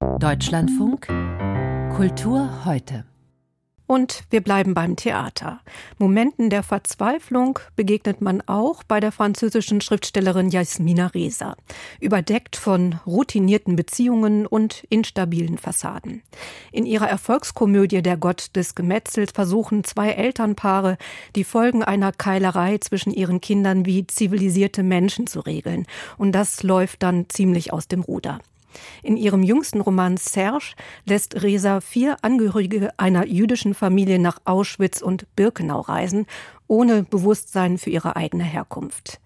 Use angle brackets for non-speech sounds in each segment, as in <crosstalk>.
Deutschlandfunk Kultur heute. Und wir bleiben beim Theater. Momenten der Verzweiflung begegnet man auch bei der französischen Schriftstellerin Jasmina Reza, überdeckt von routinierten Beziehungen und instabilen Fassaden. In ihrer Erfolgskomödie Der Gott des Gemetzels versuchen zwei Elternpaare, die Folgen einer Keilerei zwischen ihren Kindern wie zivilisierte Menschen zu regeln. Und das läuft dann ziemlich aus dem Ruder. In ihrem jüngsten Roman Serge lässt Resa vier Angehörige einer jüdischen Familie nach Auschwitz und Birkenau reisen, ohne Bewusstsein für ihre eigene Herkunft.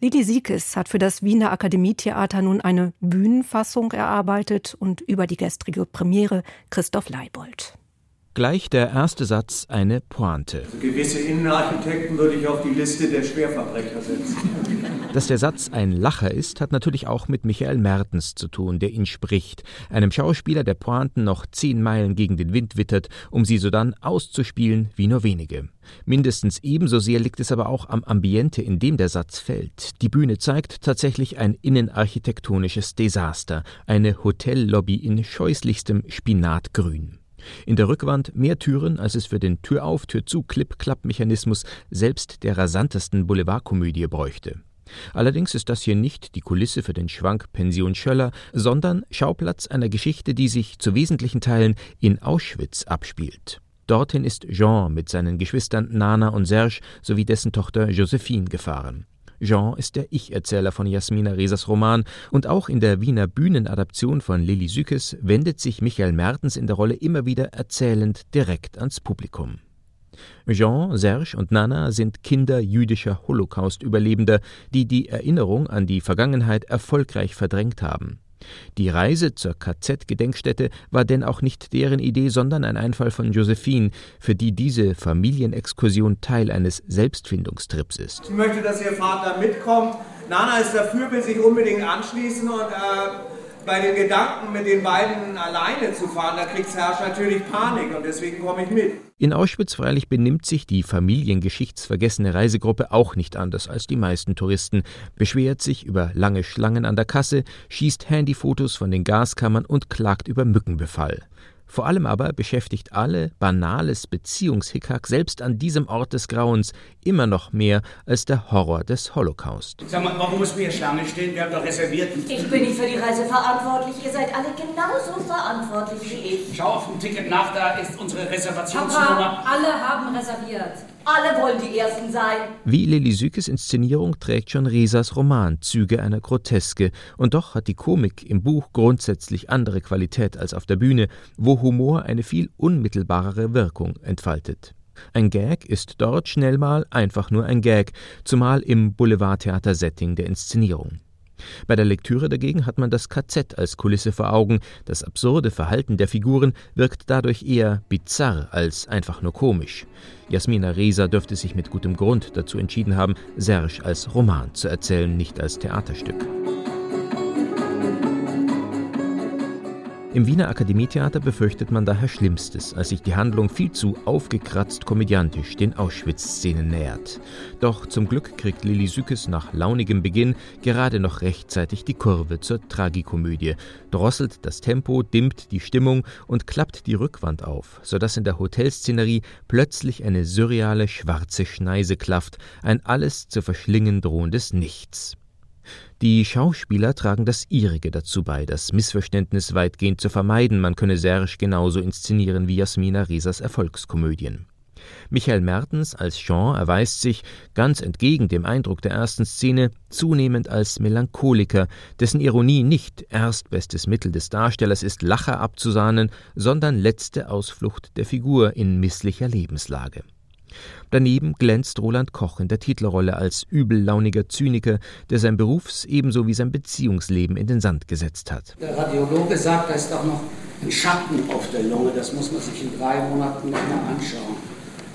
Lili Siekes hat für das Wiener Akademietheater nun eine Bühnenfassung erarbeitet und über die gestrige Premiere Christoph Leibold. Gleich der erste Satz eine Pointe. Also gewisse Innenarchitekten würde ich auf die Liste der Schwerverbrecher setzen. <laughs> Dass der Satz ein Lacher ist, hat natürlich auch mit Michael Mertens zu tun, der ihn spricht, einem Schauspieler, der Pointen noch zehn Meilen gegen den Wind wittert, um sie sodann auszuspielen wie nur wenige. Mindestens ebenso sehr liegt es aber auch am Ambiente, in dem der Satz fällt. Die Bühne zeigt tatsächlich ein innenarchitektonisches Desaster, eine Hotellobby in scheußlichstem Spinatgrün. In der Rückwand mehr Türen, als es für den Türauf, Tür-zu, Clip-Clap-Mechanismus selbst der rasantesten Boulevardkomödie bräuchte. Allerdings ist das hier nicht die Kulisse für den Schwank Pension Schöller, sondern Schauplatz einer Geschichte, die sich zu wesentlichen Teilen in Auschwitz abspielt. Dorthin ist Jean mit seinen Geschwistern Nana und Serge sowie dessen Tochter Josephine gefahren. Jean ist der Ich-Erzähler von Jasmina Resas Roman und auch in der Wiener Bühnenadaption von Lilly Sükes wendet sich Michael Mertens in der Rolle immer wieder erzählend direkt ans Publikum. Jean, Serge und Nana sind Kinder jüdischer Holocaust-Überlebender, die die Erinnerung an die Vergangenheit erfolgreich verdrängt haben. Die Reise zur KZ-Gedenkstätte war denn auch nicht deren Idee, sondern ein Einfall von Josephine, für die diese Familienexkursion Teil eines Selbstfindungstrips ist. Ich möchte, dass Ihr Vater mitkommt. Nana ist dafür, will sich unbedingt anschließen und äh, bei den Gedanken, mit den beiden alleine zu fahren, da kriegt Serge natürlich Panik und deswegen komme ich mit. In Auschwitz freilich benimmt sich die familiengeschichtsvergessene Reisegruppe auch nicht anders als die meisten Touristen, beschwert sich über lange Schlangen an der Kasse, schießt Handyfotos von den Gaskammern und klagt über Mückenbefall. Vor allem aber beschäftigt alle banales Beziehungshickhack selbst an diesem Ort des Grauens immer noch mehr als der Horror des Holocaust. Sag mal, warum müssen wir hier Schlange stehen? Wir haben doch reserviert. Ich bin nicht für die Reise verantwortlich. Ihr seid alle genauso verantwortlich wie ich. Schau auf dem Ticket nach, da ist unsere Reservationsnummer. Papa, alle haben reserviert. Alle wollen die Ersten sein. Wie Lili Sükes Inszenierung trägt schon Resas Roman Züge einer Groteske, und doch hat die Komik im Buch grundsätzlich andere Qualität als auf der Bühne, wo Humor eine viel unmittelbarere Wirkung entfaltet. Ein Gag ist dort schnell mal einfach nur ein Gag, zumal im Boulevardtheater-Setting der Inszenierung. Bei der Lektüre dagegen hat man das KZ als Kulisse vor Augen, das absurde Verhalten der Figuren wirkt dadurch eher bizarr als einfach nur komisch. Jasmina Reza dürfte sich mit gutem Grund dazu entschieden haben, Serge als Roman zu erzählen, nicht als Theaterstück. Im Wiener Akademietheater befürchtet man daher Schlimmstes, als sich die Handlung viel zu aufgekratzt komödiantisch den Auschwitz-Szenen nähert. Doch zum Glück kriegt Lili Sükes nach launigem Beginn gerade noch rechtzeitig die Kurve zur Tragikomödie, drosselt das Tempo, dimmt die Stimmung und klappt die Rückwand auf, sodass in der Hotelszenerie plötzlich eine surreale schwarze Schneise klafft, ein alles zu verschlingen drohendes Nichts. Die Schauspieler tragen das ihrige dazu bei, das Missverständnis weitgehend zu vermeiden, man könne Serge genauso inszenieren wie Jasmina Resas Erfolgskomödien. Michael Mertens als Jean erweist sich, ganz entgegen dem Eindruck der ersten Szene, zunehmend als Melancholiker, dessen Ironie nicht erstbestes Mittel des Darstellers ist, Lacher abzusahnen, sondern letzte Ausflucht der Figur in misslicher Lebenslage. Daneben glänzt Roland Koch in der Titelrolle als übellauniger Zyniker, der sein Berufs- ebenso wie sein Beziehungsleben in den Sand gesetzt hat. Der Radiologe sagt, da ist auch noch ein Schatten auf der Lunge. Das muss man sich in drei Monaten mal anschauen.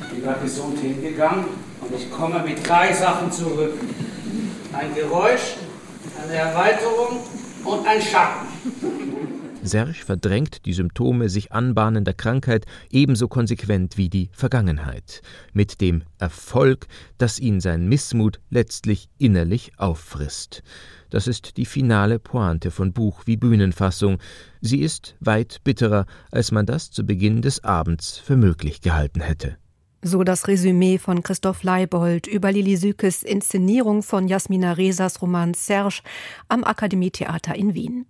Ich bin gerade gesund hingegangen und ich komme mit drei Sachen zurück. Ein Geräusch, eine Erweiterung und ein Schatten. Serge verdrängt die Symptome sich anbahnender Krankheit ebenso konsequent wie die Vergangenheit, mit dem Erfolg, dass ihn sein Missmut letztlich innerlich auffrisst. Das ist die finale Pointe von Buch wie Bühnenfassung. Sie ist weit bitterer, als man das zu Beginn des Abends für möglich gehalten hätte. So das Resümee von Christoph Leibold über Lili Sükes Inszenierung von Jasmina Resas Roman Serge am Akademietheater in Wien.